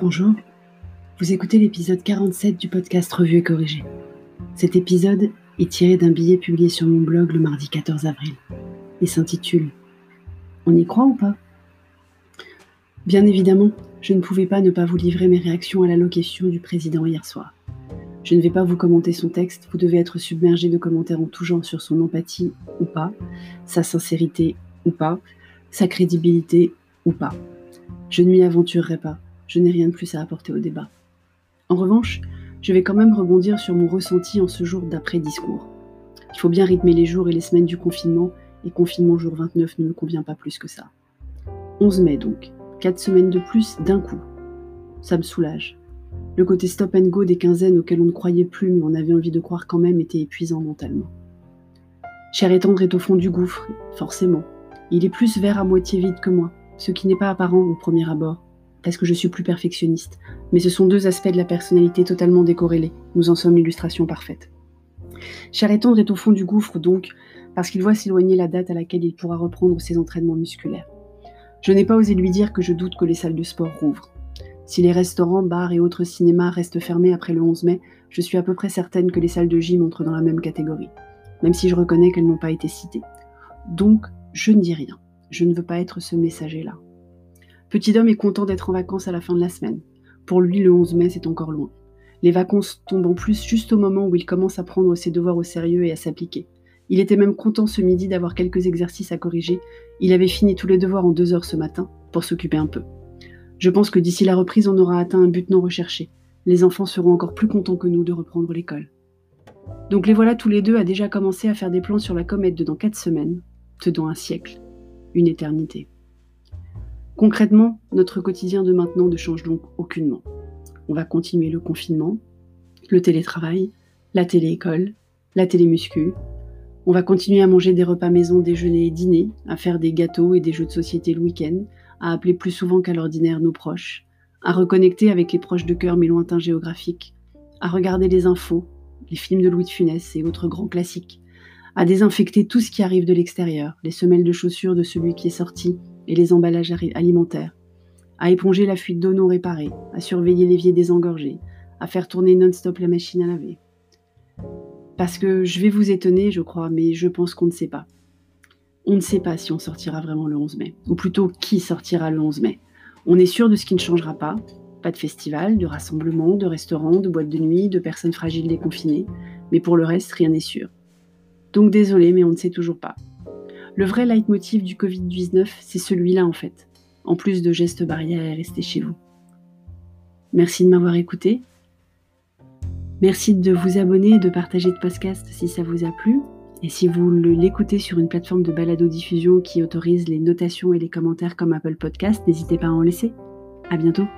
Bonjour, vous écoutez l'épisode 47 du podcast Revue et Corrigé. Cet épisode est tiré d'un billet publié sur mon blog le mardi 14 avril et s'intitule On y croit ou pas? Bien évidemment, je ne pouvais pas ne pas vous livrer mes réactions à l'allocation du président hier soir. Je ne vais pas vous commenter son texte, vous devez être submergé de commentaires en tout genre sur son empathie ou pas, sa sincérité ou pas, sa crédibilité ou pas. Je ne m'y aventurerai pas, je n'ai rien de plus à apporter au débat. En revanche, je vais quand même rebondir sur mon ressenti en ce jour d'après-discours. Il faut bien rythmer les jours et les semaines du confinement, et confinement jour 29 ne me convient pas plus que ça. 11 mai donc, 4 semaines de plus d'un coup. Ça me soulage. Le côté stop and go des quinzaines auxquelles on ne croyait plus mais on avait envie de croire quand même était épuisant mentalement. Cher et tendre est au fond du gouffre, forcément. Il est plus vert à moitié vide que moi, ce qui n'est pas apparent au premier abord parce que je suis plus perfectionniste? Mais ce sont deux aspects de la personnalité totalement décorrélés. Nous en sommes l'illustration parfaite. Cher tendre est au fond du gouffre donc, parce qu'il voit s'éloigner la date à laquelle il pourra reprendre ses entraînements musculaires. Je n'ai pas osé lui dire que je doute que les salles de sport rouvrent. Si les restaurants, bars et autres cinémas restent fermés après le 11 mai, je suis à peu près certaine que les salles de gym entrent dans la même catégorie, même si je reconnais qu'elles n'ont pas été citées. Donc, je ne dis rien. Je ne veux pas être ce messager-là. Petit Dom est content d'être en vacances à la fin de la semaine. Pour lui, le 11 mai, c'est encore loin. Les vacances tombent en plus juste au moment où il commence à prendre ses devoirs au sérieux et à s'appliquer. Il était même content ce midi d'avoir quelques exercices à corriger. Il avait fini tous les devoirs en deux heures ce matin pour s'occuper un peu. Je pense que d'ici la reprise, on aura atteint un but non recherché. Les enfants seront encore plus contents que nous de reprendre l'école. Donc les voilà tous les deux à déjà commencer à faire des plans sur la comète de dans quatre semaines, de dans un siècle, une éternité. Concrètement, notre quotidien de maintenant ne change donc aucunement. On va continuer le confinement, le télétravail, la téléécole, la télémuscu. On va continuer à manger des repas maison, déjeuner et dîner, à faire des gâteaux et des jeux de société le week-end, à appeler plus souvent qu'à l'ordinaire nos proches, à reconnecter avec les proches de cœur mais lointains géographiques, à regarder les infos, les films de Louis de Funès et autres grands classiques, à désinfecter tout ce qui arrive de l'extérieur, les semelles de chaussures de celui qui est sorti, et les emballages alimentaires, à éponger la fuite d'eau non réparée, à surveiller l'évier désengorgé, à faire tourner non-stop la machine à laver. Parce que je vais vous étonner, je crois, mais je pense qu'on ne sait pas. On ne sait pas si on sortira vraiment le 11 mai, ou plutôt qui sortira le 11 mai. On est sûr de ce qui ne changera pas. Pas de festival, de rassemblement, de restaurants, de boîtes de nuit, de personnes fragiles déconfinées, mais pour le reste, rien n'est sûr. Donc désolé, mais on ne sait toujours pas. Le vrai leitmotiv du Covid-19, c'est celui-là en fait, en plus de gestes barrières et rester chez vous. Merci de m'avoir écouté. Merci de vous abonner et de partager le podcast si ça vous a plu. Et si vous l'écoutez sur une plateforme de balado-diffusion qui autorise les notations et les commentaires comme Apple Podcast, n'hésitez pas à en laisser. À bientôt.